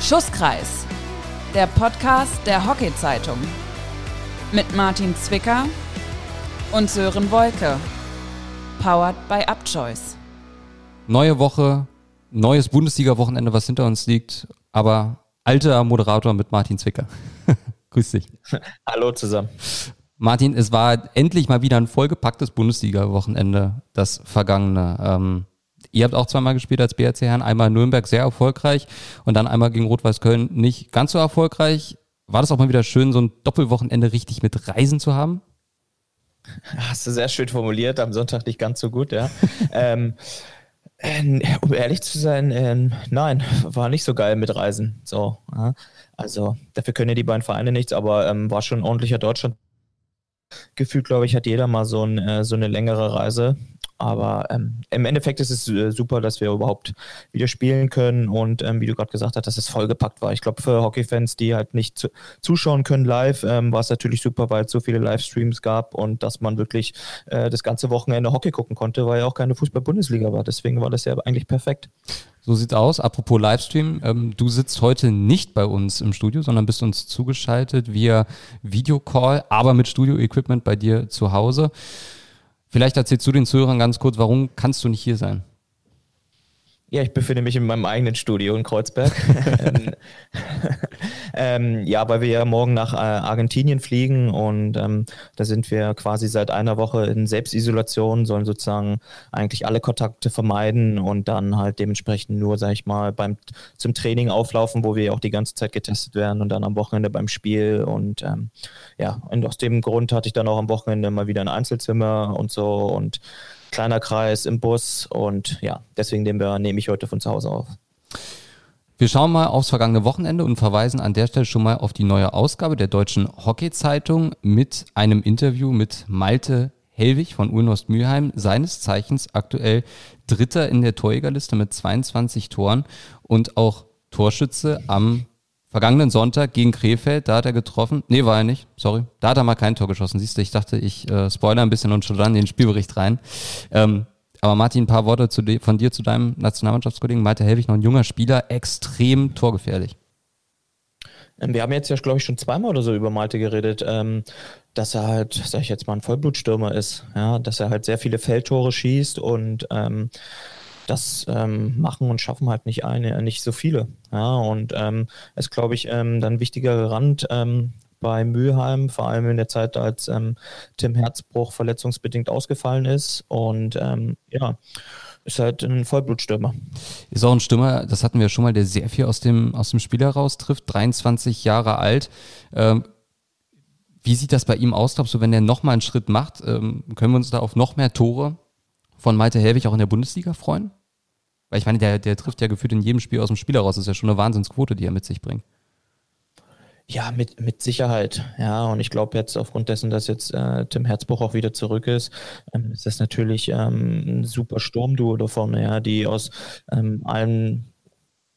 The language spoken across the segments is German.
Schusskreis, der Podcast der Hockey-Zeitung. Mit Martin Zwicker und Sören Wolke. Powered by Upchoice. Neue Woche, neues Bundesliga-Wochenende, was hinter uns liegt, aber alter Moderator mit Martin Zwicker. Grüß dich. Hallo zusammen. Martin, es war endlich mal wieder ein vollgepacktes Bundesliga-Wochenende, das vergangene. Ähm, ihr habt auch zweimal gespielt als BRC Herren, einmal Nürnberg sehr erfolgreich und dann einmal gegen Rot-Weiß Köln nicht ganz so erfolgreich. War das auch mal wieder schön, so ein Doppelwochenende richtig mit Reisen zu haben? Hast du sehr schön formuliert, am Sonntag nicht ganz so gut, ja. ähm, äh, um ehrlich zu sein, äh, nein, war nicht so geil mit Reisen. So, ja. Also dafür können ja die beiden Vereine nichts, aber ähm, war schon ein ordentlicher Deutschland. Gefühlt, glaube ich, hat jeder mal so, ein, äh, so eine längere Reise. Aber ähm, im Endeffekt ist es äh, super, dass wir überhaupt wieder spielen können und ähm, wie du gerade gesagt hast, dass es vollgepackt war. Ich glaube, für Hockeyfans, die halt nicht zu, zuschauen können live, ähm, war es natürlich super, weil es so viele Livestreams gab und dass man wirklich äh, das ganze Wochenende Hockey gucken konnte, weil ja auch keine Fußball-Bundesliga war. Deswegen war das ja eigentlich perfekt. So sieht's aus. Apropos Livestream, ähm, du sitzt heute nicht bei uns im Studio, sondern bist uns zugeschaltet via Videocall, aber mit Studio-Equipment bei dir zu Hause. Vielleicht erzählst du den Zuhörern ganz kurz, warum kannst du nicht hier sein? Ja, ich befinde mich in meinem eigenen Studio in Kreuzberg. ähm, ähm, ja, weil wir ja morgen nach äh, Argentinien fliegen und ähm, da sind wir quasi seit einer Woche in Selbstisolation, sollen sozusagen eigentlich alle Kontakte vermeiden und dann halt dementsprechend nur, sag ich mal, beim zum Training auflaufen, wo wir ja auch die ganze Zeit getestet werden und dann am Wochenende beim Spiel. Und ähm, ja, und aus dem Grund hatte ich dann auch am Wochenende mal wieder ein Einzelzimmer und so und kleiner Kreis im Bus und ja, deswegen nehme ich heute von zu Hause auf. Wir schauen mal aufs vergangene Wochenende und verweisen an der Stelle schon mal auf die neue Ausgabe der Deutschen Hockey-Zeitung mit einem Interview mit Malte Hellwig von Ulnost Mülheim, seines Zeichens aktuell Dritter in der Torjägerliste mit 22 Toren und auch Torschütze am vergangenen Sonntag gegen Krefeld, da hat er getroffen. Nee, war er nicht, sorry. Da hat er mal kein Tor geschossen. Siehst du, ich dachte, ich äh, spoiler ein bisschen und schon dann den Spielbericht rein. Ähm, aber Martin, ein paar Worte zu von dir zu deinem Nationalmannschaftskollegen Malte Helwig, noch ein junger Spieler, extrem torgefährlich. Ähm, wir haben jetzt ja, glaube ich, schon zweimal oder so über Malte geredet, ähm, dass er halt, sag ich jetzt mal, ein Vollblutstürmer ist. Ja, dass er halt sehr viele Feldtore schießt und ähm, das ähm, machen und schaffen halt nicht eine, nicht so viele. Ja, und ähm, ist, glaube ich, ähm, dann wichtiger Rand ähm, bei Mülheim, vor allem in der Zeit, als ähm, Tim Herzbruch verletzungsbedingt ausgefallen ist. Und ähm, ja, ist halt ein Vollblutstürmer. Ist auch ein Stürmer, das hatten wir schon mal, der sehr viel aus dem, aus dem Spiel heraus trifft, 23 Jahre alt. Ähm, wie sieht das bei ihm aus, glaubst du, wenn er nochmal einen Schritt macht? Ähm, können wir uns da auf noch mehr Tore von Malte Helwig auch in der Bundesliga freuen? Weil ich meine, der, der trifft ja gefühlt in jedem Spiel aus dem Spiel heraus. Das ist ja schon eine Wahnsinnsquote, die er mit sich bringt. Ja, mit, mit Sicherheit. Ja, und ich glaube jetzt aufgrund dessen, dass jetzt äh, Tim Herzbuch auch wieder zurück ist, ähm, ist das natürlich ähm, ein super Sturmduo da vorne, ja, die aus ähm, allen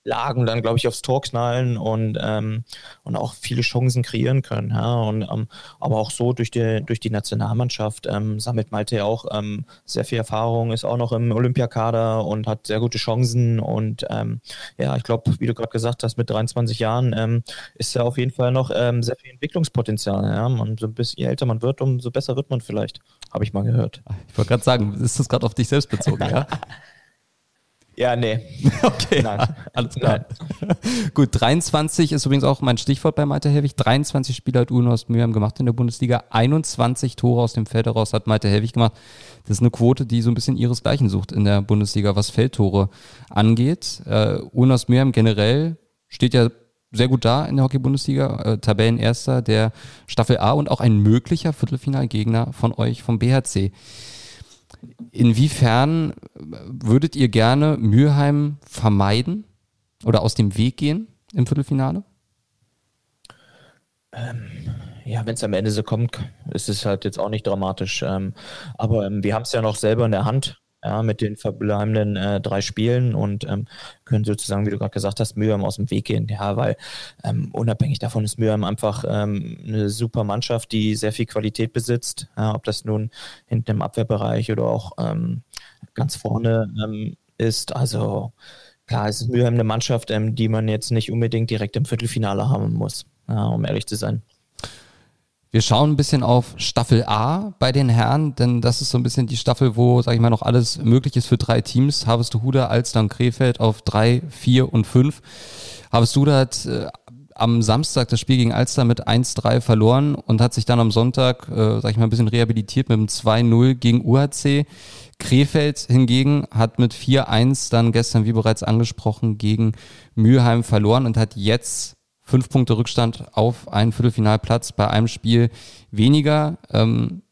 Lagen dann, glaube ich, aufs Tor knallen und, ähm, und auch viele Chancen kreieren können. Ja? Und, ähm, aber auch so durch die, durch die Nationalmannschaft ähm, sammelt Malte ja auch ähm, sehr viel Erfahrung, ist auch noch im Olympiakader und hat sehr gute Chancen. Und ähm, ja, ich glaube, wie du gerade gesagt hast, mit 23 Jahren ähm, ist er auf jeden Fall noch sehr viel Entwicklungspotenzial. Ja? Und so ein bisschen, je älter man wird, umso besser wird man vielleicht, habe ich mal gehört. Ich wollte gerade sagen, ist das gerade auf dich selbst bezogen, ja? Ja, nee. Okay, Nein. alles klar. Gut, 23 ist übrigens auch mein Stichwort bei Malte Helwig. 23 Spieler hat Uno aus Mülheim gemacht in der Bundesliga. 21 Tore aus dem Feld heraus hat Malte Helwig gemacht. Das ist eine Quote, die so ein bisschen ihresgleichen sucht in der Bundesliga, was Feldtore angeht. Äh, Uno aus Mülheim generell steht ja sehr gut da in der Hockey-Bundesliga, äh, Tabellenerster der Staffel A und auch ein möglicher Viertelfinalgegner von euch vom BHC. Inwiefern würdet ihr gerne Mülheim vermeiden oder aus dem Weg gehen im Viertelfinale? Ähm, ja, wenn es am Ende so kommt, ist es halt jetzt auch nicht dramatisch. Ähm, aber ähm, wir haben es ja noch selber in der Hand ja, mit den verbleibenden äh, drei Spielen und ähm, können sozusagen, wie du gerade gesagt hast, Mülheim aus dem Weg gehen. Ja, weil ähm, unabhängig davon ist Mülheim einfach ähm, eine super Mannschaft, die sehr viel Qualität besitzt. Ja, ob das nun hinten im Abwehrbereich oder auch ähm, ganz vorne ähm, ist. Also klar, es ist Mülheim eine Mannschaft, ähm, die man jetzt nicht unbedingt direkt im Viertelfinale haben muss, ja, um ehrlich zu sein. Wir schauen ein bisschen auf Staffel A bei den Herren, denn das ist so ein bisschen die Staffel, wo, sag ich mal, noch alles möglich ist für drei Teams. Harvestehude, Alster und Krefeld auf drei, vier und fünf. Harvestehude hat äh, am Samstag das Spiel gegen Alster mit 1-3 verloren und hat sich dann am Sonntag, äh, sag ich mal, ein bisschen rehabilitiert mit einem 2-0 gegen UHC. Krefeld hingegen hat mit 4-1 dann gestern, wie bereits angesprochen, gegen Mülheim verloren und hat jetzt fünf Punkte Rückstand auf einen Viertelfinalplatz bei einem Spiel weniger. Ähm,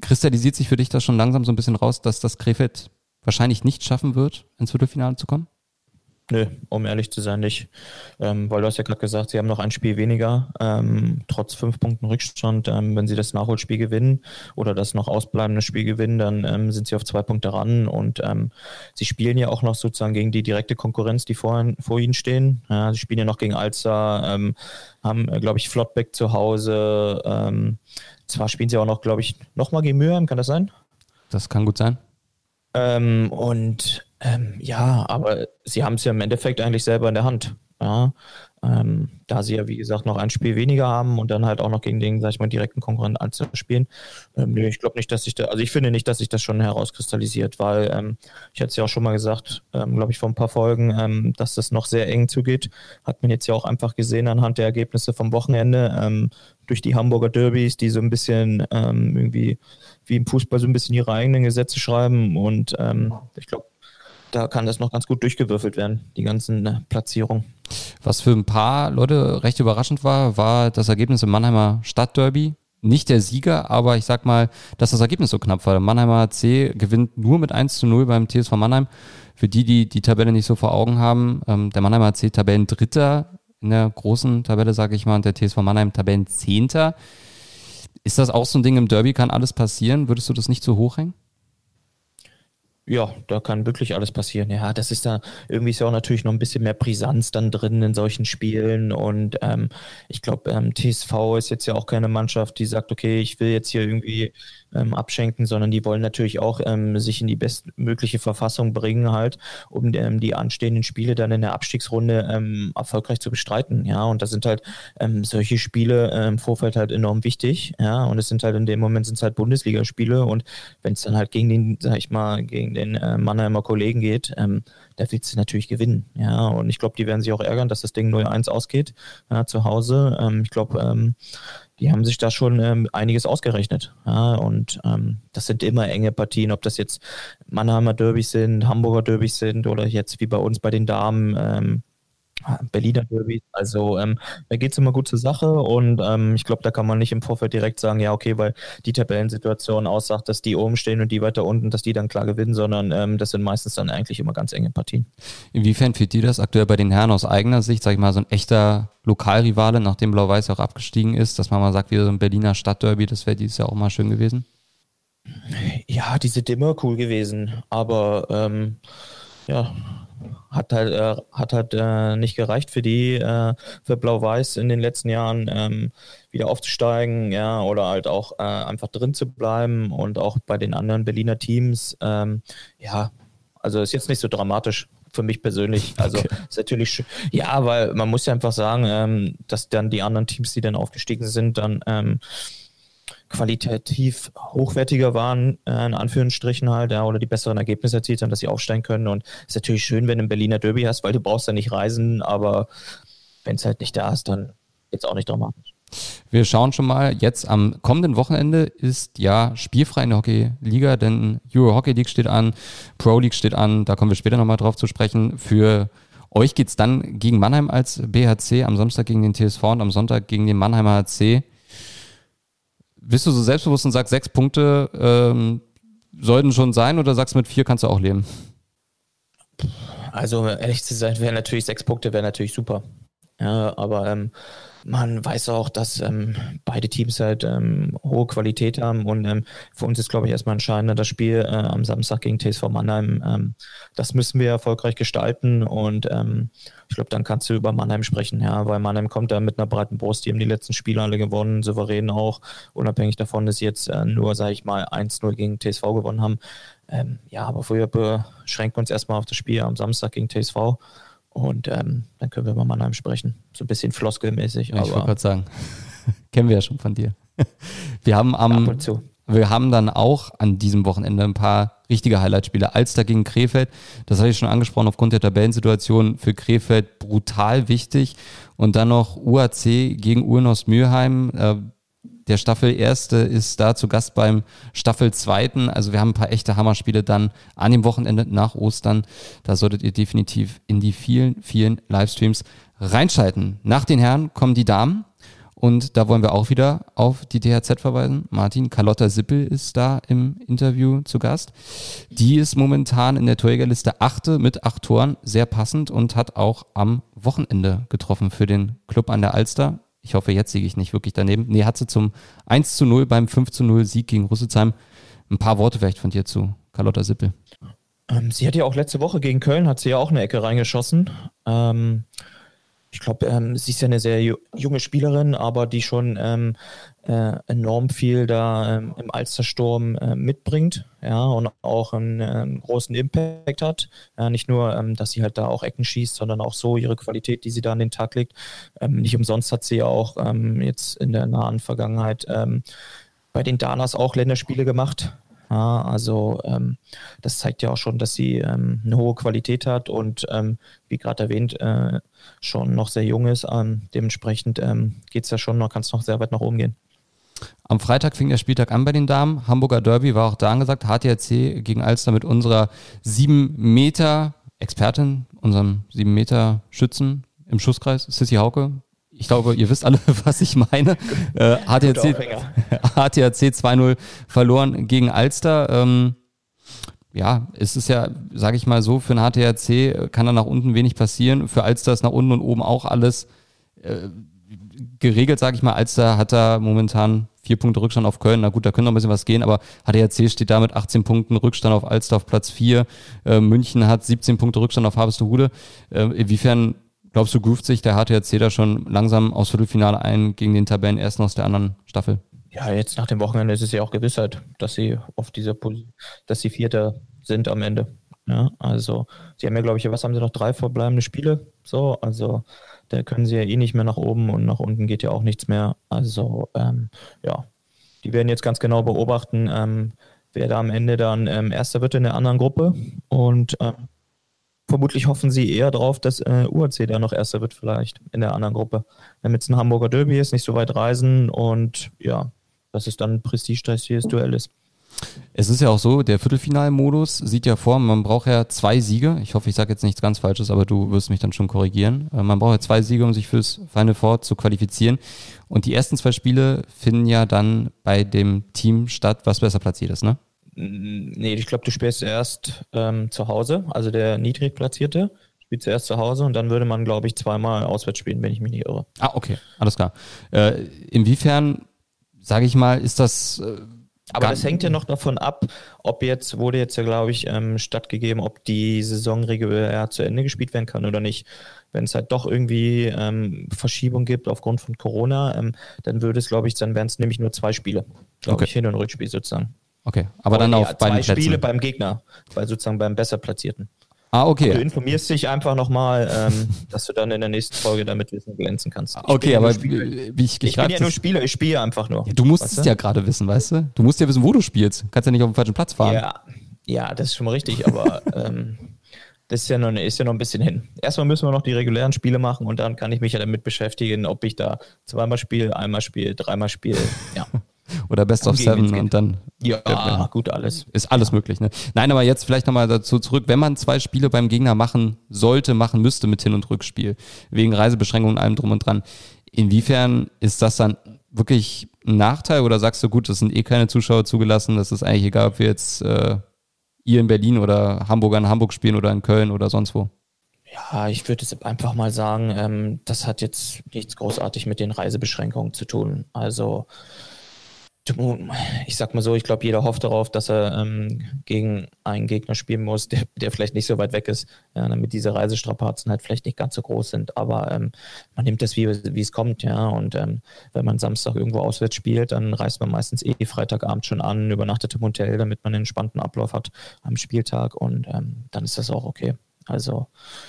kristallisiert sich für dich das schon langsam so ein bisschen raus, dass das Krefeld wahrscheinlich nicht schaffen wird, ins Viertelfinale zu kommen? Nö, um ehrlich zu sein, nicht. Ähm, weil du hast ja gerade gesagt, sie haben noch ein Spiel weniger, ähm, trotz fünf Punkten Rückstand. Ähm, wenn sie das Nachholspiel gewinnen oder das noch ausbleibende Spiel gewinnen, dann ähm, sind sie auf zwei Punkte ran und ähm, sie spielen ja auch noch sozusagen gegen die direkte Konkurrenz, die vor, vor ihnen stehen. Ja, sie spielen ja noch gegen Alza, ähm, haben, äh, glaube ich, Flottbeck zu Hause. zwar spielen sie auch noch, glaube ich, nochmal gegen Mülheim, kann das sein? Das kann gut sein. und ähm, ja, aber sie haben es ja im Endeffekt eigentlich selber in der Hand. Ja, ähm, da sie ja, wie gesagt, noch ein Spiel weniger haben und dann halt auch noch gegen den, sag ich mal, direkten Konkurrenten anzuspielen. Ähm, nee, ich glaube nicht, dass sich da, also ich finde nicht, dass sich das schon herauskristallisiert, weil ähm, ich hatte es ja auch schon mal gesagt, ähm, glaube ich, vor ein paar Folgen, ähm, dass das noch sehr eng zugeht. Hat man jetzt ja auch einfach gesehen anhand der Ergebnisse vom Wochenende ähm, durch die Hamburger Derbys, die so ein bisschen irgendwie wie im Fußball so ein bisschen ihre eigenen Gesetze schreiben und ich glaube, da kann das noch ganz gut durchgewürfelt werden, die ganzen äh, Platzierungen. Was für ein paar Leute recht überraschend war, war das Ergebnis im Mannheimer Stadtderby. Nicht der Sieger, aber ich sag mal, dass das Ergebnis so knapp war. Der Mannheimer C gewinnt nur mit 1 zu 0 beim TSV Mannheim. Für die, die die Tabelle nicht so vor Augen haben, ähm, der Mannheimer C Tabellendritter in der großen Tabelle, sage ich mal, und der TSV Mannheim Tabellenzehnter. Ist das auch so ein Ding im Derby? Kann alles passieren? Würdest du das nicht zu hoch hängen? Ja, da kann wirklich alles passieren. Ja, das ist da irgendwie ist ja auch natürlich noch ein bisschen mehr Brisanz dann drin in solchen Spielen. Und ähm, ich glaube, ähm, TSV ist jetzt ja auch keine Mannschaft, die sagt, okay, ich will jetzt hier irgendwie ähm, abschenken, sondern die wollen natürlich auch ähm, sich in die bestmögliche Verfassung bringen, halt, um ähm, die anstehenden Spiele dann in der Abstiegsrunde ähm, erfolgreich zu bestreiten. Ja, und da sind halt ähm, solche Spiele äh, im Vorfeld halt enorm wichtig. Ja, und es sind halt in dem Moment sind es halt Bundesligaspiele und wenn es dann halt gegen den, sag ich mal, gegen den äh, Mannheimer Kollegen geht, ähm, da willst du natürlich gewinnen. Ja, und ich glaube, die werden sich auch ärgern, dass das Ding 0-1 ausgeht ja, zu Hause. Ähm, ich glaube, ähm, die haben sich da schon ähm, einiges ausgerechnet. Ja, und ähm, das sind immer enge Partien, ob das jetzt Mannheimer Derbys sind, Hamburger Derbys sind oder jetzt wie bei uns bei den Damen ähm, Berliner Derby. Also ähm, da geht es immer gut zur Sache und ähm, ich glaube, da kann man nicht im Vorfeld direkt sagen, ja, okay, weil die Tabellensituation aussagt, dass die oben stehen und die weiter unten, dass die dann klar gewinnen, sondern ähm, das sind meistens dann eigentlich immer ganz enge Partien. Inwiefern fehlt dir das aktuell bei den Herren aus eigener Sicht, sag ich mal, so ein echter Lokalrivale, nachdem Blau-Weiß auch abgestiegen ist, dass man mal sagt, wie so ein Berliner Stadtderby, das wäre dieses Jahr auch mal schön gewesen? Ja, die sind immer cool gewesen, aber ähm, ja, hat halt, äh, hat halt äh, nicht gereicht für die, äh, für Blau-Weiß in den letzten Jahren ähm, wieder aufzusteigen, ja, oder halt auch äh, einfach drin zu bleiben und auch bei den anderen Berliner Teams, ähm, ja, also ist jetzt nicht so dramatisch für mich persönlich. Also okay. ist natürlich schön. Ja, weil man muss ja einfach sagen, ähm, dass dann die anderen Teams, die dann aufgestiegen sind, dann ähm, qualitativ hochwertiger waren, äh, in Anführungsstrichen halt, ja, oder die besseren Ergebnisse erzielt haben, dass sie aufsteigen können. Und ist natürlich schön, wenn du ein Berliner Derby hast, weil du brauchst ja nicht reisen, aber wenn es halt nicht da ist, dann jetzt auch nicht dramatisch. Wir schauen schon mal, jetzt am kommenden Wochenende ist ja spielfrei in der Hockey-Liga, denn Euro Hockey League steht an, Pro League steht an, da kommen wir später nochmal drauf zu sprechen. Für euch geht es dann gegen Mannheim als BHC, am Samstag gegen den TSV und am Sonntag gegen den Mannheimer HC bist du so selbstbewusst und sagst, sechs Punkte ähm, sollten schon sein oder sagst mit vier kannst du auch leben? Also ehrlich zu sein, wäre natürlich sechs Punkte wäre natürlich super. Ja, aber ähm, man weiß auch, dass ähm, beide Teams halt ähm, hohe Qualität haben und ähm, für uns ist, glaube ich, erstmal entscheidender das Spiel äh, am Samstag gegen TSV Mannheim. Ähm, das müssen wir erfolgreich gestalten und ähm, ich glaube, dann kannst du über Mannheim sprechen, ja, weil Mannheim kommt da mit einer breiten Brust, die haben die letzten Spiele alle gewonnen, souverän auch, unabhängig davon, dass sie jetzt äh, nur, sage ich mal, 1-0 gegen TSV gewonnen haben. Ja, aber vorher beschränken wir uns erstmal auf das Spiel am Samstag gegen TSV. Und ähm, dann können wir über Mannheim sprechen. So ein bisschen floskelmäßig. Ja, ich wollte gerade sagen, kennen wir ja schon von dir. Wir haben am, wir haben dann auch an diesem Wochenende ein paar richtige Highlight-Spiele. Alster gegen Krefeld, das hatte ich schon angesprochen, aufgrund der Tabellensituation für Krefeld brutal wichtig. Und dann noch UAC gegen Urnost Mülheim. Der Staffel Erste ist da zu Gast beim Staffel Zweiten. Also wir haben ein paar echte Hammerspiele dann an dem Wochenende nach Ostern. Da solltet ihr definitiv in die vielen, vielen Livestreams reinschalten. Nach den Herren kommen die Damen. Und da wollen wir auch wieder auf die DHZ verweisen. Martin, Carlotta Sippel ist da im Interview zu Gast. Die ist momentan in der Torjägerliste achte mit acht Toren, sehr passend und hat auch am Wochenende getroffen für den Club an der Alster. Ich hoffe, jetzt siege ich nicht wirklich daneben. Nee, hat sie zum 1 zu 0 beim 5 zu 0 Sieg gegen Rüsselsheim. Ein paar Worte vielleicht von dir zu Carlotta Sippel. Ähm, sie hat ja auch letzte Woche gegen Köln, hat sie ja auch eine Ecke reingeschossen. Ähm, ich glaube, ähm, sie ist ja eine sehr junge Spielerin, aber die schon äh, enorm viel da ähm, im Alstersturm äh, mitbringt, ja, und auch einen, einen äh, großen Impact hat. Ja, nicht nur, ähm, dass sie halt da auch Ecken schießt, sondern auch so ihre Qualität, die sie da an den Tag legt. Ähm, nicht umsonst hat sie ja auch ähm, jetzt in der nahen Vergangenheit bei den Danas auch Länderspiele gemacht. Ja, also ähm, das zeigt ja auch schon, dass sie ähm, eine hohe Qualität hat und ähm, wie gerade erwähnt, äh, schon noch sehr jung ist. Ähm, dementsprechend ähm, geht es ja schon kann es noch sehr weit nach oben gehen. Am Freitag fing der Spieltag an bei den Damen. Hamburger Derby war auch da angesagt. HTRC gegen Alster mit unserer 7 Meter Expertin, unserem 7 Meter Schützen im Schusskreis, Sissy Hauke, ich glaube, ihr wisst alle, was ich meine. Äh, HTRC, HTRC 2-0 verloren gegen Alster. Ähm, ja, es ist ja, sage ich mal so, für einen HTRC kann da nach unten wenig passieren. Für Alster ist nach unten und oben auch alles äh, geregelt, sage ich mal. Alster hat da momentan vier Punkte Rückstand auf Köln. Na gut, da könnte noch ein bisschen was gehen, aber HTRC steht da mit 18 Punkten Rückstand auf Alster auf Platz 4. Äh, München hat 17 Punkte Rückstand auf Harvestehude. Äh, inwiefern Glaubst du, groovt sich der HTRC da schon langsam aus Viertelfinale ein gegen den Tabellenersten aus der anderen Staffel? Ja, jetzt nach dem Wochenende ist es ja auch Gewissheit, dass sie auf dieser Position, dass sie Vierter sind am Ende. Ja, also sie haben ja, glaube ich, was haben sie noch? Drei verbleibende Spiele. So, also da können sie ja eh nicht mehr nach oben und nach unten geht ja auch nichts mehr. Also ähm, ja, die werden jetzt ganz genau beobachten, ähm, wer da am Ende dann ähm, Erster wird in der anderen Gruppe. Und ähm, vermutlich hoffen sie eher darauf, dass äh, UAC da noch Erster wird, vielleicht in der anderen Gruppe. Damit es ein Hamburger Derby ist, nicht so weit reisen und ja, dass es dann ein prestigeträchtiges Duell ist. Es ist ja auch so, der Viertelfinalmodus sieht ja vor, man braucht ja zwei Siege. Ich hoffe, ich sage jetzt nichts ganz Falsches, aber du wirst mich dann schon korrigieren. Äh, man braucht ja zwei Siege, um sich fürs Final Four zu qualifizieren. Und die ersten zwei Spiele finden ja dann bei dem Team statt, was besser platziert ist, ne? Nee, ich glaube, du spielst erst ähm, zu Hause, also der Niedrigplatzierte spielt zuerst zu Hause und dann würde man, glaube ich, zweimal auswärts spielen, wenn ich mich nicht irre. Ah, okay, alles klar. Äh, inwiefern, sage ich mal, ist das. Äh, aber das hängt ja noch davon ab, ob jetzt, wurde jetzt ja, glaube ich, ähm, stattgegeben, ob die Saison regulär zu Ende gespielt werden kann oder nicht. Wenn es halt doch irgendwie ähm, Verschiebung gibt aufgrund von Corona, ähm, dann würde es, glaube ich, dann wären es nämlich nur zwei Spiele. Glaube okay. ich, Hin- und Rückspiel sozusagen. Okay, aber dann auf beiden zwei Spiele beim Gegner, bei sozusagen beim besser platzierten. Ah, okay. Du informierst dich einfach nochmal, ähm, dass du dann in der nächsten Folge damit Wissen glänzen kannst. Ich okay, aber wie ich, ich bin ja nur Spieler, ich spiele einfach nur. Ja, du musst weißt es du? ja gerade wissen, weißt du? Du musst ja wissen, wo du spielst. Kannst ja nicht auf den falschen Platz fahren. Ja, ja das ist schon mal richtig, aber ähm, das ist ja, noch, ist ja noch ein bisschen hin. Erstmal müssen wir noch die regulären Spiele machen und dann kann ich mich ja damit beschäftigen, ob ich da zweimal spiele, einmal spiele, dreimal spiele. Ja. Oder Best of Seven und dann. Ja, ja, gut, alles. Ist alles möglich, ne? Nein, aber jetzt vielleicht nochmal dazu zurück, wenn man zwei Spiele beim Gegner machen sollte, machen müsste mit Hin- und Rückspiel, wegen Reisebeschränkungen und allem drum und dran, inwiefern ist das dann wirklich ein Nachteil oder sagst du, gut, es sind eh keine Zuschauer zugelassen, das ist eigentlich egal, ob wir jetzt äh, ihr in Berlin oder Hamburger in Hamburg spielen oder in Köln oder sonst wo? Ja, ich würde jetzt einfach mal sagen, ähm, das hat jetzt nichts großartig mit den Reisebeschränkungen zu tun. Also ich sag mal so, ich glaube, jeder hofft darauf, dass er ähm, gegen einen Gegner spielen muss, der, der vielleicht nicht so weit weg ist, ja, damit diese Reisestrapazen halt vielleicht nicht ganz so groß sind. Aber ähm, man nimmt das, wie, es kommt, ja. Und ähm, wenn man Samstag irgendwo auswärts spielt, dann reist man meistens eh Freitagabend schon an, übernachtet im Hotel, damit man einen entspannten Ablauf hat am Spieltag und ähm, dann ist das auch okay. Also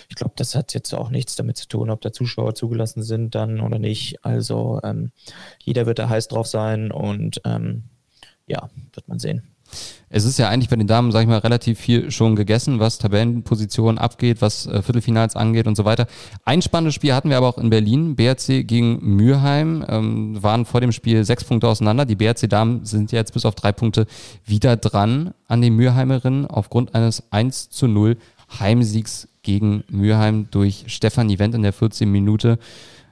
ich glaube, das hat jetzt auch nichts damit zu tun, ob da Zuschauer zugelassen sind dann oder nicht. Also ähm, jeder wird da heiß drauf sein und ähm, ja, wird man sehen. Es ist ja eigentlich bei den Damen, sag ich mal, relativ viel schon gegessen, was Tabellenpositionen abgeht, was äh, Viertelfinals angeht und so weiter. Ein spannendes Spiel hatten wir aber auch in Berlin. BRC gegen Mürheim ähm, waren vor dem Spiel sechs Punkte auseinander. Die BRC-Damen sind jetzt bis auf drei Punkte wieder dran an den Mürheimerinnen aufgrund eines 1 zu 0 Heimsiegs gegen Mürheim durch Stefan Wendt in der 14 Minute.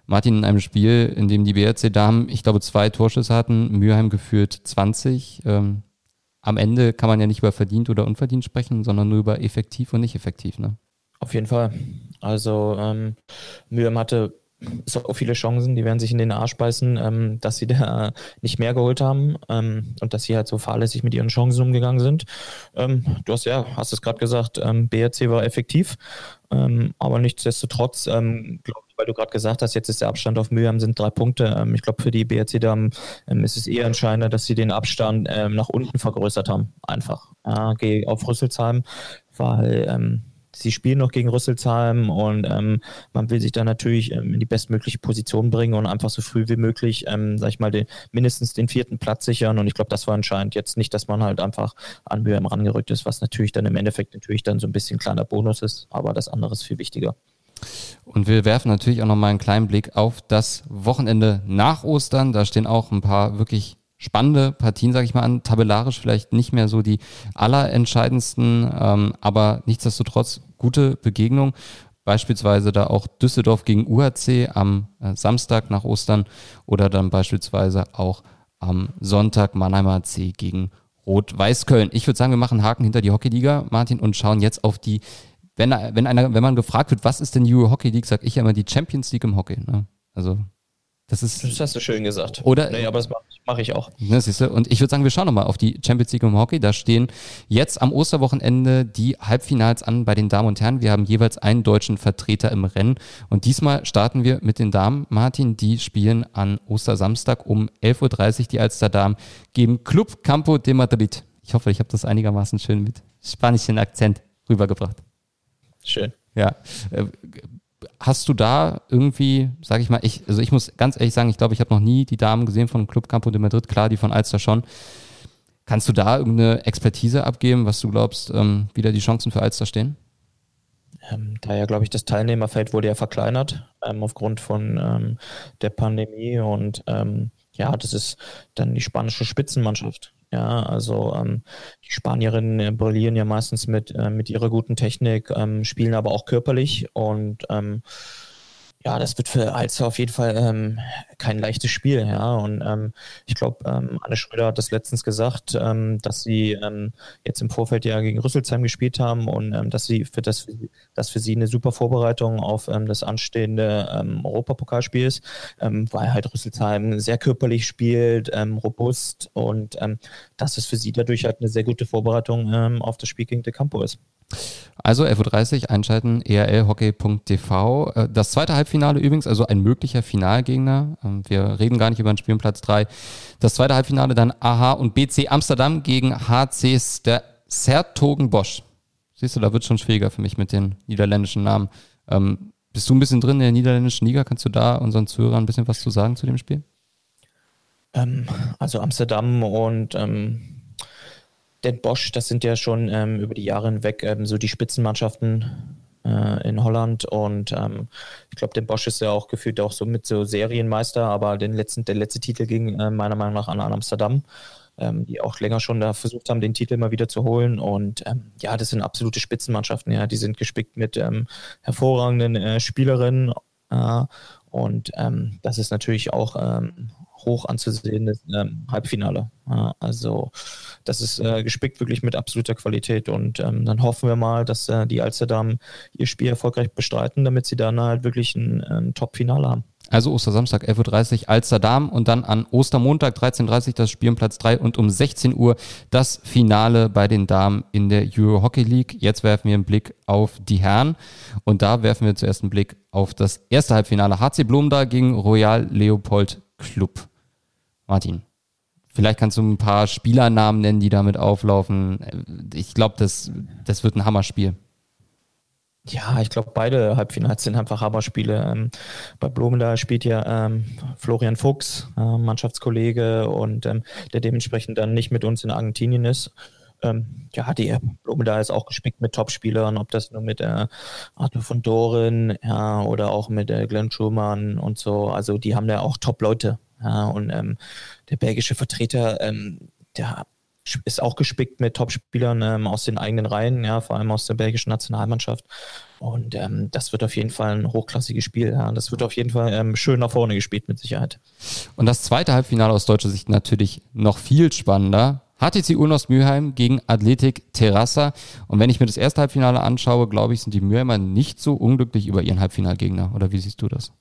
Martin in einem Spiel, in dem die BRC-Damen, ich glaube, zwei Torschüsse hatten, Mürheim geführt 20. Ähm, am Ende kann man ja nicht über verdient oder unverdient sprechen, sondern nur über effektiv und nicht effektiv. Ne? Auf jeden Fall. Also ähm, Mürheim hatte so viele Chancen, die werden sich in den Arsch beißen, ähm, dass sie da nicht mehr geholt haben ähm, und dass sie halt so fahrlässig mit ihren Chancen umgegangen sind. Ähm, du hast ja, hast es gerade gesagt, ähm, BRC war effektiv, ähm, aber nichtsdestotrotz, ähm, glaube ich, weil du gerade gesagt hast, jetzt ist der Abstand auf Mühe, sind drei Punkte. Ich glaube, für die BRC Damen ist es eher entscheidender, dass sie den Abstand nach unten vergrößert haben. Einfach. Ja, geh auf Rüsselsheim, weil sie spielen noch gegen Rüsselsheim und ähm, man will sich da natürlich ähm, in die bestmögliche Position bringen und einfach so früh wie möglich, ähm, sag ich mal, den, mindestens den vierten Platz sichern. Und ich glaube, das war entscheidend. Jetzt nicht, dass man halt einfach an Mühe rangerückt ist, was natürlich dann im Endeffekt natürlich dann so ein bisschen kleiner Bonus ist, aber das andere ist viel wichtiger. Und wir werfen natürlich auch nochmal einen kleinen Blick auf das Wochenende nach Ostern. Da stehen auch ein paar wirklich spannende Partien, sage ich mal an. Tabellarisch vielleicht nicht mehr so die allerentscheidendsten, ähm, aber nichtsdestotrotz gute Begegnung. Beispielsweise da auch Düsseldorf gegen UHC am äh, Samstag nach Ostern oder dann beispielsweise auch am Sonntag Mannheimer C gegen Rot-Weiß-Köln. Ich würde sagen, wir machen Haken hinter die Hockeyliga, Martin, und schauen jetzt auf die, wenn, wenn, einer, wenn man gefragt wird, was ist denn die Hockey League, sage ich ja immer die Champions League im Hockey. Ne? Also das ist. Das hast du schön gesagt. Oder? Nee, aber das mache mach ich auch. Ne, siehst du? Und ich würde sagen, wir schauen nochmal auf die Champions League im Hockey. Da stehen jetzt am Osterwochenende die Halbfinals an bei den Damen und Herren. Wir haben jeweils einen deutschen Vertreter im Rennen. Und diesmal starten wir mit den Damen. Martin, die spielen an Ostersamstag um 11.30 Uhr die Alster-Damen gegen Club Campo de Madrid. Ich hoffe, ich habe das einigermaßen schön mit spanischen Akzent rübergebracht. Schön. Ja. Hast du da irgendwie, sag ich mal, ich, also ich muss ganz ehrlich sagen, ich glaube, ich habe noch nie die Damen gesehen von Club Campo de Madrid, klar, die von Alster schon. Kannst du da irgendeine Expertise abgeben, was du glaubst, ähm, wie da die Chancen für Alster stehen? Ähm, da ja, glaube ich, das Teilnehmerfeld wurde ja verkleinert ähm, aufgrund von ähm, der Pandemie und ähm, ja, das ist dann die spanische Spitzenmannschaft. Ja, also ähm, die Spanierinnen äh, brillieren ja meistens mit, äh, mit ihrer guten Technik, ähm, spielen aber auch körperlich und ähm, ja, das wird für Alzer auf jeden Fall ähm, kein leichtes Spiel, ja. Und ähm, ich glaube, ähm, Anne Schröder hat das letztens gesagt, ähm, dass sie ähm, jetzt im Vorfeld ja gegen Rüsselsheim gespielt haben und ähm, dass sie für das, das für sie eine super Vorbereitung auf das anstehende Europapokalspiel ist, weil halt Rüsselsheim sehr körperlich spielt, robust und dass es für sie dadurch halt eine sehr gute Vorbereitung auf das Spiel gegen De Campo ist. Also 11.30 Uhr einschalten, erlhockey.tv. Äh, das zweite Halbfinale übrigens, also ein möglicher Finalgegner. Ähm, wir reden gar nicht über den Spiel Platz 3. Das zweite Halbfinale dann AH und BC Amsterdam gegen HCs der Sertogenbosch. Siehst du, da wird schon schwieriger für mich mit den niederländischen Namen. Ähm, bist du ein bisschen drin in der niederländischen Liga? Kannst du da unseren Zuhörern ein bisschen was zu sagen zu dem Spiel? Ähm, also Amsterdam und ähm Den Bosch, das sind ja schon ähm, über die Jahre hinweg ähm, so die Spitzenmannschaften äh, in Holland. Und ähm, ich glaube, Den Bosch ist ja auch gefühlt auch so mit so Serienmeister, aber den letzten, der letzte Titel ging äh, meiner Meinung nach an, Amsterdam, ähm, die auch länger schon da versucht haben, den Titel mal wieder zu holen. Und ähm, ja, das sind absolute Spitzenmannschaften, ja, die sind gespickt mit ähm, hervorragenden äh, Spielerinnen äh, und das ist natürlich auch hoch anzusehendes ähm, Halbfinale. Ja, also das ist äh, gespickt wirklich mit absoluter Qualität und ähm, dann hoffen wir mal, dass äh, die Alsterdamen ihr Spiel erfolgreich bestreiten, damit sie dann halt wirklich ein, ein Top-Finale haben. Also Ostersamstag 11.30 Uhr Alsterdam und dann an Ostermontag 13.30 Uhr das Spiel um Platz 3 und um 16 Uhr das Finale bei den Damen in der Euro Hockey League. Jetzt werfen wir einen Blick auf die Herren und da werfen wir zuerst einen Blick auf das erste Halbfinale. HC Blomda gegen Royal Leopold Club. Martin, vielleicht kannst du ein paar Spielernamen nennen, die damit auflaufen. Ich glaube, das, das wird ein Hammerspiel. Ja, ich glaube, beide Halbfinals sind einfach Hammerspiele. Ähm, bei Blumenda spielt ja ähm, Florian Fuchs, äh, Mannschaftskollege und ähm, der dementsprechend dann nicht mit uns in Argentinien ist. Ähm, ja, die Blumenda ist auch gespickt mit Topspielern, ob das nur mit äh, Arthur von Doren ja, oder auch mit äh, Glenn Schumann und so. Also die haben da auch Top-Leute. Ja, und ähm, der belgische Vertreter, ähm, der ist auch gespickt mit Topspielern ähm, aus den eigenen Reihen, ja, vor allem aus der belgischen Nationalmannschaft. Und ähm, das wird auf jeden Fall ein hochklassiges Spiel. Ja. Das wird auf jeden Fall ähm, schön nach vorne gespielt, mit Sicherheit. Und das zweite Halbfinale aus deutscher Sicht natürlich noch viel spannender. HTC Ulnos Mülheim gegen Athletik Terrassa. Und wenn ich mir das erste Halbfinale anschaue, glaube ich, sind die Mülheimer nicht so unglücklich über ihren Halbfinalgegner. Oder wie siehst du das?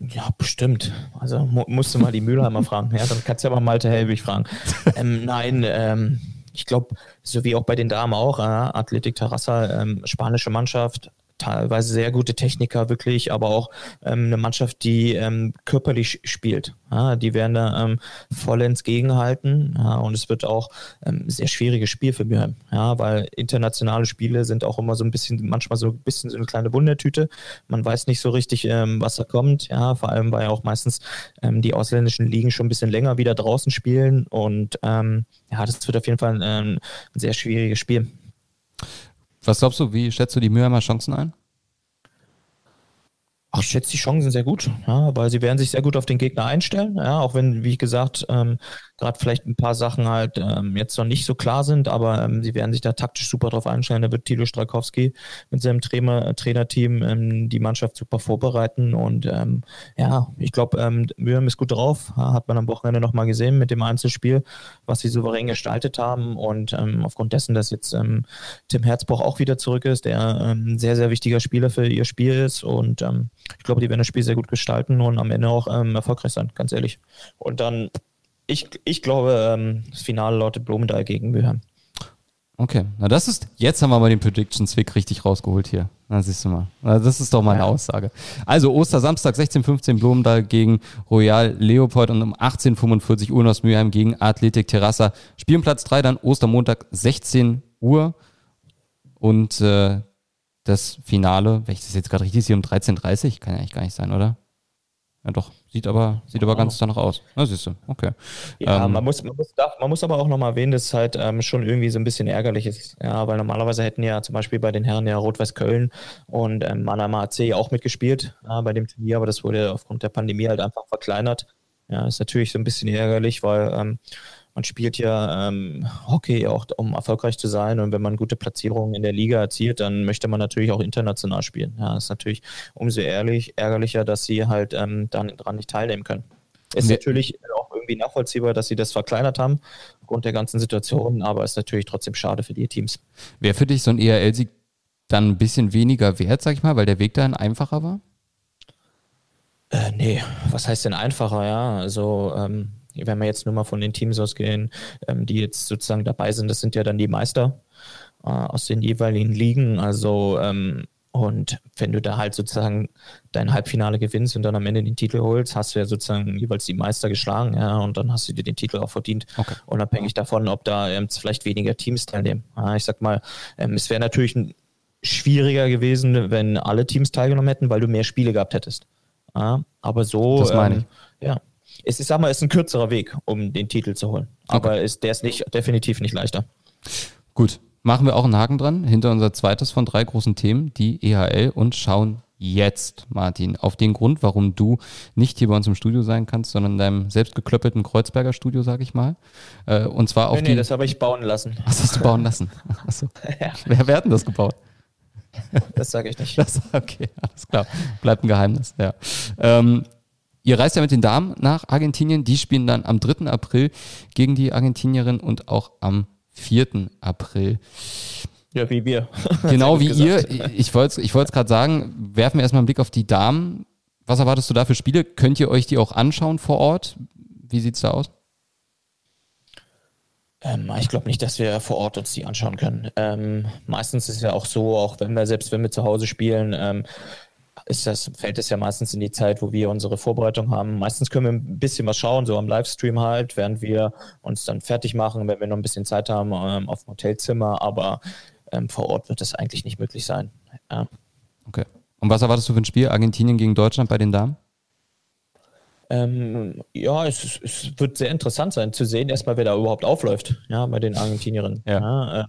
Ja, bestimmt. Also mu musst du mal die Mühlheimer fragen. Ja, dann kannst du ja mal Malte Helwig fragen. Ähm, nein, ähm, ich glaube, so wie auch bei den Damen auch, äh, Athletic Terrassa, ähm, spanische Mannschaft, teilweise sehr gute Techniker wirklich, aber auch ähm, eine Mannschaft, die ähm, körperlich spielt. Ja, die werden da ähm, vollends gegenhalten ja, und es wird auch ähm, sehr schwieriges Spiel für Mülheim, ja, weil internationale Spiele sind auch immer so ein bisschen, manchmal so ein bisschen so eine kleine Wundertüte. Man weiß nicht so richtig, ähm, was da kommt, ja, vor allem weil auch meistens ähm, die ausländischen Ligen schon ein bisschen länger wieder draußen spielen und ja, das wird auf jeden Fall ein, ein sehr schwieriges Spiel. Was glaubst du, wie schätzt du die Mülheimer Chancen ein? Ich schätze die Chancen sehr gut, ja, weil sie werden sich sehr gut auf den Gegner einstellen, ja, auch wenn, wie gesagt, ähm, gerade vielleicht ein paar Sachen halt ähm, jetzt noch nicht so klar sind, aber ähm, sie werden sich da taktisch super drauf einstellen. Da wird Tilo Strakowski mit seinem Trainer, Trainerteam ähm, die Mannschaft super vorbereiten und ähm, ja, ich glaube, ähm, Mürm ist gut drauf, hat man am Wochenende nochmal gesehen mit dem Einzelspiel, was sie souverän gestaltet haben und ähm, aufgrund dessen, dass jetzt Tim Herzbruch auch wieder zurück ist, der ähm, sehr, sehr wichtiger Spieler für ihr Spiel ist und ich glaube, die werden das Spiel sehr gut gestalten und am Ende auch ähm, erfolgreich sein, ganz ehrlich. Und dann ich, ich glaube, ähm, das Finale lautet Blumenthal gegen Mülheim. Okay, na das ist, jetzt haben wir mal den Prediction-Zwick richtig rausgeholt hier. Na, siehst du mal. Na, das ist doch meine ja. Aussage. Also Ostersamstag 16.15 Blumenthal gegen Royal Leopold und um 18.45 Uhr aus Mülheim gegen Athletik Terrassa. Spielen Platz 3 dann Ostermontag 16 Uhr und äh, das Finale, wenn ich das jetzt gerade richtig sehe, um 13.30 Uhr, kann ja eigentlich gar nicht sein, oder? Ja doch, sieht aber, sieht aber ganz danach aus. Na, siehst du, okay. Ja, ähm, man, muss, man, muss, man muss aber auch nochmal erwähnen, dass es halt ähm, schon irgendwie so ein bisschen ärgerlich ist. Ja, weil normalerweise hätten ja zum Beispiel bei den Herren ja Rot-Weiß Köln und ähm, Mannheimer AC auch mitgespielt ja, bei dem Turnier, aber das wurde aufgrund der Pandemie halt einfach verkleinert. Ja, ist natürlich so ein bisschen ärgerlich, weil ähm, man spielt ja ähm, Hockey auch, um erfolgreich zu sein. Und wenn man gute Platzierungen in der Liga erzielt, dann möchte man natürlich auch international spielen. Ja, ist natürlich umso ehrlich, ärgerlicher, dass sie halt ähm, dann daran nicht teilnehmen können. Ist nee. natürlich auch irgendwie nachvollziehbar, dass sie das verkleinert haben, aufgrund der ganzen Situation, aber ist natürlich trotzdem schade für die Teams. Wäre für dich so ein ERL-Sieg dann ein bisschen weniger wert, sag ich mal, weil der Weg dahin einfacher war? Äh, nee, was heißt denn einfacher, ja? Also, ähm, wenn wir jetzt nur mal von den Teams ausgehen, ähm, die jetzt sozusagen dabei sind, das sind ja dann die Meister äh, aus den jeweiligen Ligen. Also ähm, und wenn du da halt sozusagen dein Halbfinale gewinnst und dann am Ende den Titel holst, hast du ja sozusagen jeweils die Meister geschlagen, ja, und dann hast du dir den Titel auch verdient, okay. unabhängig davon, ob da ähm, vielleicht weniger Teams teilnehmen. Ja, ich sag mal, ähm, es wäre natürlich schwieriger gewesen, wenn alle Teams teilgenommen hätten, weil du mehr Spiele gehabt hättest. Ja, aber so, das meine ähm, ich. ja, es ist, sag mal, ist ein kürzerer Weg, um den Titel zu holen. Aber okay. ist, der ist nicht, definitiv nicht leichter. Gut. Machen wir auch einen Haken dran hinter unser zweites von drei großen Themen, die EHL und schauen jetzt, Martin, auf den Grund, warum du nicht hier bei uns im Studio sein kannst, sondern in deinem selbstgeklöppelten Kreuzberger Studio, sag ich mal. Äh, und zwar auf nee, nee, die... das habe ich bauen lassen. Was hast du bauen lassen? Achso. ja. wer, wer hat denn das gebaut? Das sage ich nicht. Das, okay, alles klar. Bleibt ein Geheimnis, ja. Ähm, Ihr reist ja mit den Damen nach Argentinien. Die spielen dann am 3. April gegen die Argentinierin und auch am 4. April. Ja, wie wir. Genau wie gesagt. ihr. Ich wollte es ich gerade sagen, werfen wir erstmal einen Blick auf die Damen. Was erwartest du da für Spiele? Könnt ihr euch die auch anschauen vor Ort? Wie sieht es da aus? Ähm, ich glaube nicht, dass wir vor Ort uns die anschauen können. Ähm, meistens ist es ja auch so, auch wenn wir, selbst wenn wir zu Hause spielen, ähm, ist das, fällt es ja meistens in die Zeit, wo wir unsere Vorbereitung haben. Meistens können wir ein bisschen was schauen, so am Livestream halt, während wir uns dann fertig machen, wenn wir noch ein bisschen Zeit haben ähm, auf dem Hotelzimmer, aber ähm, vor Ort wird das eigentlich nicht möglich sein. Ja. Okay. Und was erwartest du für ein Spiel? Argentinien gegen Deutschland bei den Damen? Ähm, ja, es, es, wird sehr interessant sein zu sehen, erstmal, wer da überhaupt aufläuft, ja, bei den Argentinierinnen. Ja, ja, äh,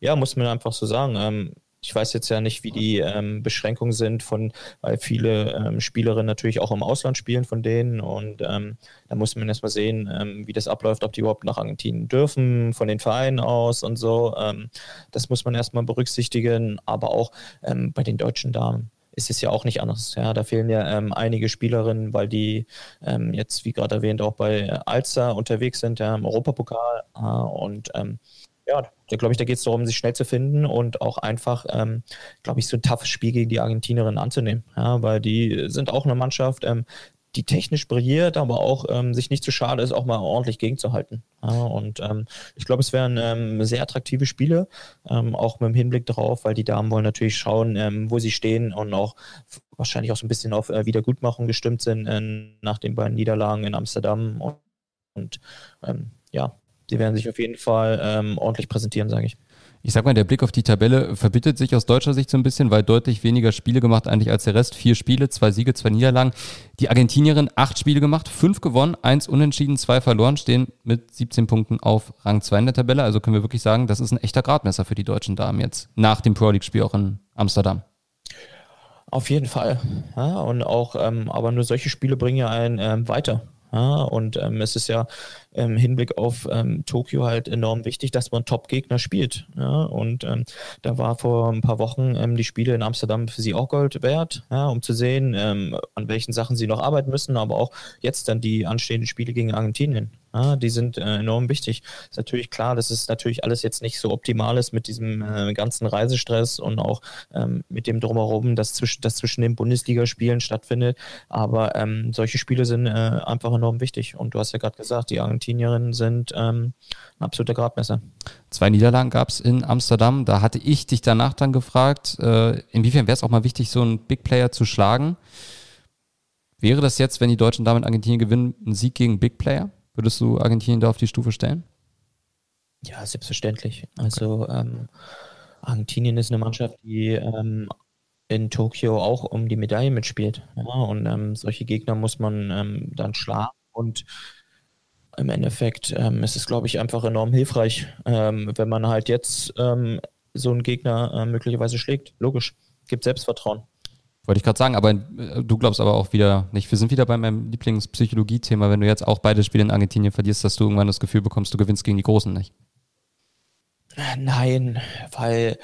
ja muss man einfach so sagen. Ähm, ich weiß jetzt ja nicht, wie die ähm, Beschränkungen sind von, weil viele ähm, Spielerinnen natürlich auch im Ausland spielen von denen und ähm, da muss man erstmal sehen, ähm, wie das abläuft, ob die überhaupt nach Argentinien dürfen, von den Vereinen aus und so. Ähm, das muss man erstmal berücksichtigen, aber auch ähm, bei den deutschen Damen ist es ja auch nicht anders. Ja, da fehlen ja ähm, einige Spielerinnen, weil die ähm, jetzt, wie gerade erwähnt, auch bei Alster unterwegs sind, ja, im Europapokal. Äh, und ähm, ja, glaube ich, da geht es darum, sich schnell zu finden und auch einfach, ähm, glaube ich, so ein toughes Spiel gegen die Argentinierinnen anzunehmen. Ja, weil die sind auch eine Mannschaft, ähm, die technisch brilliert, aber auch ähm, sich nicht zu schade ist, auch mal ordentlich gegenzuhalten. Ja, und ähm, ich glaube, es wären ähm, sehr attraktive Spiele, ähm, auch mit dem Hinblick darauf, weil die Damen wollen natürlich schauen, ähm, wo sie stehen und auch wahrscheinlich auch so ein bisschen auf äh, Wiedergutmachung gestimmt sind äh, nach den beiden Niederlagen in Amsterdam. Und, und ähm, ja, sie werden sich auf jeden Fall ordentlich präsentieren, sage ich ich sag mal, der Blick auf die Tabelle verbittet sich aus deutscher Sicht so ein bisschen, weil deutlich weniger Spiele gemacht eigentlich als der Rest. Vier Spiele, zwei Siege, zwei Niederlagen. Die Argentinierin acht Spiele gemacht, fünf gewonnen, eins unentschieden, zwei verloren, stehen mit 17 Punkten auf Rang 2 in der Tabelle. Also können wir wirklich sagen, das ist ein echter Gradmesser für die deutschen Damen jetzt. Nach dem Pro League-Spiel auch in Amsterdam. Auf jeden Fall. Ja, und auch, ähm, aber nur solche Spiele bringen ja einen ähm, weiter. Ja, und ähm, es ist ja im Hinblick auf ähm, Tokio halt enorm wichtig, dass man Top-Gegner spielt. Ja? Und ähm, da war vor ein paar Wochen ähm, die Spiele in Amsterdam für sie auch Gold wert, ja? um zu sehen, ähm, an welchen Sachen sie noch arbeiten müssen, aber auch jetzt dann die anstehenden Spiele gegen Argentinien. Ja, die sind äh, enorm wichtig. Ist natürlich klar, dass es natürlich alles jetzt nicht so optimal ist mit diesem äh, ganzen Reisestress und auch ähm, mit dem Drumherum, das zwischen, das zwischen den Bundesligaspielen stattfindet. Aber ähm, solche Spiele sind äh, einfach enorm wichtig. Und du hast ja gerade gesagt, die Argentinierinnen sind ähm, ein absoluter Gradmesser. Zwei Niederlagen gab es in Amsterdam. Da hatte ich dich danach dann gefragt, äh, inwiefern wäre es auch mal wichtig, so einen Big Player zu schlagen? Wäre das jetzt, wenn die Deutschen damit Argentinien gewinnen, ein Sieg gegen Big Player? Würdest du Argentinien da auf die Stufe stellen? Ja, selbstverständlich. Also ähm, Argentinien ist eine Mannschaft, die ähm, in Tokio auch um die Medaille mitspielt. Ja, und ähm, solche Gegner muss man ähm, dann schlagen. Und im Endeffekt ähm, ist es, glaube ich, einfach enorm hilfreich, ähm, wenn man halt jetzt so einen Gegner äh, möglicherweise schlägt. Logisch. Gibt Selbstvertrauen. Wollte ich gerade sagen, aber äh, du glaubst aber auch wieder nicht. Wir sind wieder bei meinem Lieblingspsychologie-Thema, wenn du jetzt auch beide Spiele in Argentinien verlierst, dass du irgendwann das Gefühl bekommst, du gewinnst gegen die Großen nicht. Nein, weil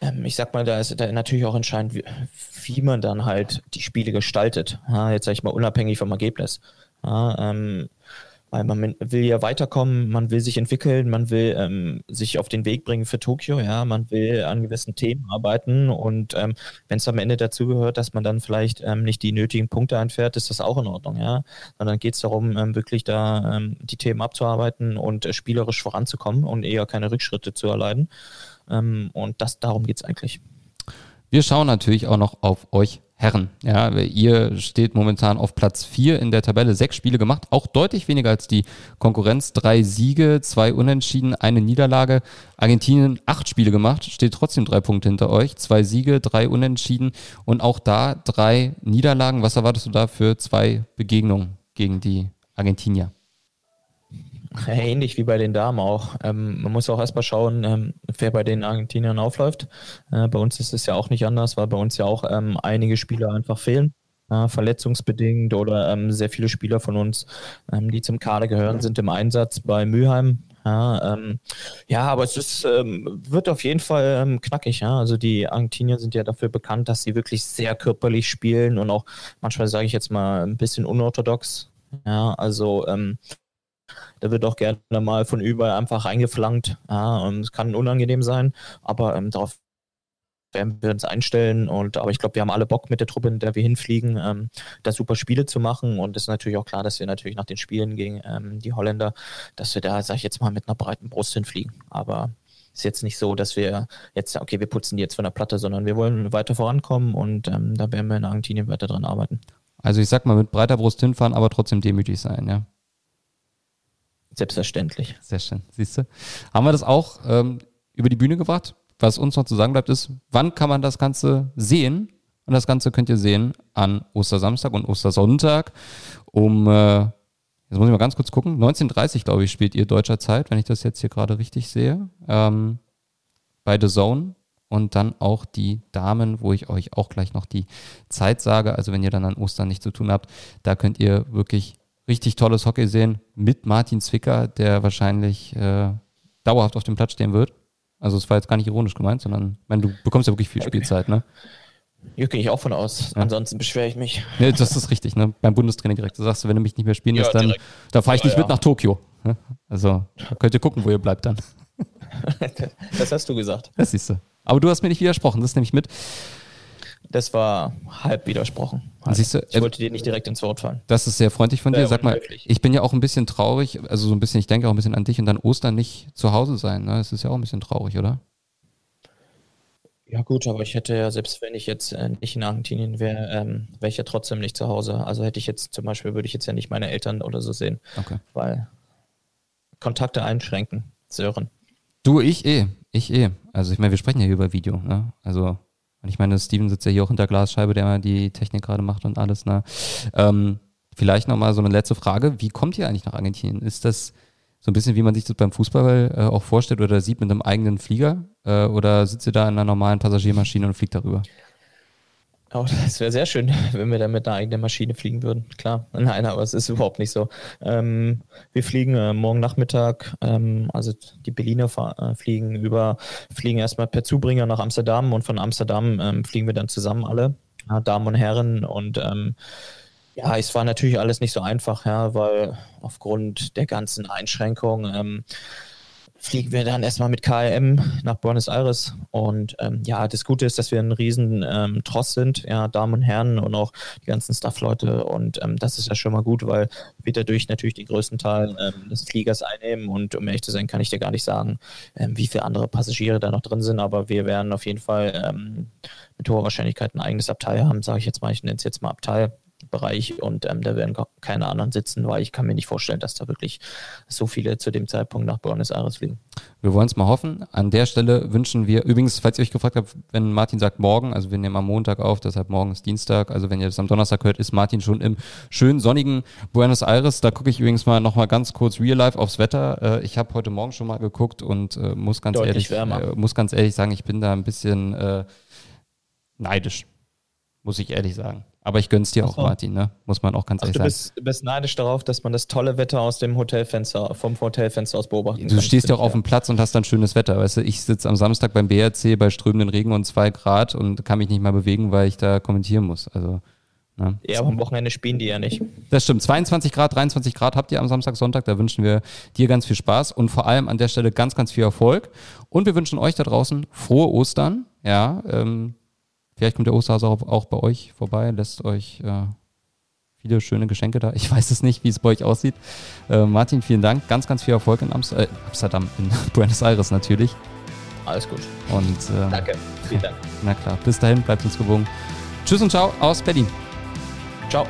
ähm, ich sag mal, da ist da natürlich auch entscheidend, wie, wie, man dann halt die Spiele gestaltet. Ja, jetzt sage ich mal unabhängig vom Ergebnis. Ja, ähm, weil man will ja weiterkommen, man will sich entwickeln, man will ähm, sich auf den Weg bringen für Tokio, ja, man will an gewissen Themen arbeiten und ähm, wenn es am Ende dazu gehört, dass man dann vielleicht ähm, nicht die nötigen Punkte entfährt, ist das auch in Ordnung, ja. Sondern geht es darum, ähm, wirklich da ähm, die Themen abzuarbeiten und äh, spielerisch voranzukommen und eher keine Rückschritte zu erleiden. Ähm, und das darum geht es eigentlich. Wir schauen natürlich auch noch auf euch Herren. Ja, ihr steht momentan auf Platz 4 in der Tabelle, sechs Spiele gemacht, auch deutlich weniger als die Konkurrenz. Drei Siege, zwei Unentschieden, eine Niederlage. Argentinien acht Spiele gemacht, steht trotzdem drei Punkte hinter euch. Zwei Siege, drei Unentschieden und auch da drei Niederlagen. Was erwartest du da für zwei Begegnungen gegen die Argentinier? Ähnlich wie bei den Damen auch. Ähm, man muss auch erstmal schauen, ähm, wer bei den Argentiniern aufläuft. Äh, bei uns ist es ja auch nicht anders, weil bei uns ja auch ähm, einige Spieler einfach fehlen. Äh, verletzungsbedingt oder ähm, sehr viele Spieler von uns, ähm, die zum Kader gehören, sind im Einsatz bei Mülheim. Ja, ähm, ja aber es ist, ähm, wird auf jeden Fall ähm, knackig. Ja? Also die Argentinier sind ja dafür bekannt, dass sie wirklich sehr körperlich spielen und auch manchmal sage ich jetzt mal ein bisschen unorthodox. Ja, also ähm, da wird auch gerne mal von überall einfach reingeflankt. Ja, und es kann unangenehm sein, aber ähm, darauf werden wir uns einstellen. Und aber ich glaube, wir haben alle Bock mit der Truppe, in der wir hinfliegen, ähm, da super Spiele zu machen. Und es ist natürlich auch klar, dass wir natürlich nach den Spielen gegen ähm, die Holländer, dass wir da, sag ich jetzt mal, mit einer breiten Brust hinfliegen. Aber ist jetzt nicht so, dass wir jetzt, okay, wir putzen die jetzt von der Platte, sondern wir wollen weiter vorankommen und ähm, da werden wir in Argentinien weiter dran arbeiten. Also ich sag mal, mit breiter Brust hinfahren, aber trotzdem demütig sein, ja. Selbstverständlich. Sehr schön, siehst du. Haben wir das auch ähm, über die Bühne gebracht? Was uns noch zu sagen bleibt, ist, wann kann man das Ganze sehen? Und das Ganze könnt ihr sehen an Ostersamstag und Ostersonntag um, äh, jetzt muss ich mal ganz kurz gucken, 19.30 glaube ich spielt ihr deutscher Zeit, wenn ich das jetzt hier gerade richtig sehe, ähm, bei The Zone und dann auch die Damen, wo ich euch auch gleich noch die Zeit sage. Also wenn ihr dann an Ostern nichts zu tun habt, da könnt ihr wirklich richtig tolles Hockey sehen mit Martin Zwicker, der wahrscheinlich äh, dauerhaft auf dem Platz stehen wird. Also es war jetzt gar nicht ironisch gemeint, sondern ich meine, du bekommst ja wirklich viel okay. Spielzeit, ne? Hier gehe ich auch von aus. Ja. Ansonsten beschwere ich mich. Nee, das ist richtig, ne? Beim Bundestrainer direkt. Du sagst, wenn du mich nicht mehr spielen lässt, ja, dann da fahre ich nicht ja, mit nach Tokio. Ne? Also könnt ihr gucken, wo ihr bleibt dann. das hast du gesagt. Das siehst du. Aber du hast mir nicht widersprochen, das nehme ich mit. Das war halb widersprochen. Halt. Siehst du, ich äh, wollte dir nicht direkt ins Wort fallen. Das ist sehr freundlich von dir. Sag mal, ich bin ja auch ein bisschen traurig, also so ein bisschen, ich denke auch ein bisschen an dich und dann Ostern nicht zu Hause sein. Ne? Das ist ja auch ein bisschen traurig, oder? Ja gut, aber ich hätte ja, selbst wenn ich jetzt äh, nicht in Argentinien wäre, ähm, wäre ich ja trotzdem nicht zu Hause. Also hätte ich jetzt zum Beispiel, würde ich jetzt ja nicht meine Eltern oder so sehen. Okay. Weil Kontakte einschränken, Sören. Du, ich eh. Ich eh. Also ich meine, wir sprechen ja hier über Video, ne? Also und ich meine, Steven sitzt ja hier auch hinter Glasscheibe, der mal die Technik gerade macht und alles. Ne? Ähm, vielleicht nochmal so eine letzte Frage. Wie kommt ihr eigentlich nach Argentinien? Ist das so ein bisschen, wie man sich das beim Fußball äh, auch vorstellt oder sieht mit einem eigenen Flieger? Äh, oder sitzt ihr da in einer normalen Passagiermaschine und fliegt darüber? Oh, das wäre sehr schön, wenn wir da mit einer eigenen Maschine fliegen würden. Klar. Nein, aber es ist überhaupt nicht so. Ähm, wir fliegen äh, morgen Nachmittag, ähm, also die Berliner äh, fliegen über, fliegen erstmal per Zubringer nach Amsterdam und von Amsterdam ähm, fliegen wir dann zusammen alle, ja, Damen und Herren. Und ähm, ja, es war natürlich alles nicht so einfach, ja, weil aufgrund der ganzen Einschränkungen ähm, fliegen wir dann erstmal mit KLM nach Buenos Aires. Und ähm, ja, das Gute ist, dass wir ein riesen ähm, Tross sind, ja, Damen und Herren und auch die ganzen Staff-Leute. Und ähm, das ist ja schon mal gut, weil wir dadurch natürlich den größten Teil ähm, des Fliegers einnehmen. Und um ehrlich zu sein, kann ich dir gar nicht sagen, ähm, wie viele andere Passagiere da noch drin sind. Aber wir werden auf jeden Fall ähm, mit hoher Wahrscheinlichkeit ein eigenes Abteil haben, sage ich jetzt mal. Ich nenne es jetzt mal Abteil. Bereich und ähm, da werden keine anderen sitzen, weil ich kann mir nicht vorstellen, dass da wirklich so viele zu dem Zeitpunkt nach Buenos Aires fliegen. Wir wollen es mal hoffen. An der Stelle wünschen wir, übrigens, falls ihr euch gefragt habt, wenn Martin sagt morgen, also wir nehmen am Montag auf, deshalb morgen ist Dienstag, also wenn ihr das am Donnerstag hört, ist Martin schon im schönen sonnigen Buenos Aires. Da gucke ich übrigens mal nochmal ganz kurz real life aufs Wetter. Äh, ich habe heute Morgen schon mal geguckt und äh, muss ganz ehrlich, äh, muss ganz ehrlich sagen, ich bin da ein bisschen äh, neidisch, muss ich ehrlich sagen. Aber ich gönn's dir auch, Martin, ne? Muss man auch ganz Ach, ehrlich du bist, sagen. Du bist neidisch darauf, dass man das tolle Wetter aus dem Hotelfenster, vom Hotelfenster aus beobachten kann. Du stehst ja auch auf dem Platz und hast dann schönes Wetter. Weißt du, ich sitze am Samstag beim BRC bei strömenden Regen und zwei Grad und kann mich nicht mal bewegen, weil ich da kommentieren muss. Also. Ne? Ja, aber am Wochenende spielen die ja nicht. Das stimmt. 22 Grad, 23 Grad habt ihr am Samstag, Sonntag. Da wünschen wir dir ganz viel Spaß und vor allem an der Stelle ganz, ganz viel Erfolg. Und wir wünschen euch da draußen frohe Ostern. Ja, ähm, Vielleicht kommt der Osterhase auch, auch bei euch vorbei, lässt euch äh, viele schöne Geschenke da. Ich weiß es nicht, wie es bei euch aussieht. Äh, Martin, vielen Dank. Ganz, ganz viel Erfolg in Amst äh, Amsterdam, in Buenos Aires natürlich. Alles gut. Und, äh, Danke. Vielen Dank. Na klar. Bis dahin, bleibt uns gewogen. Tschüss und ciao aus Berlin. Ciao.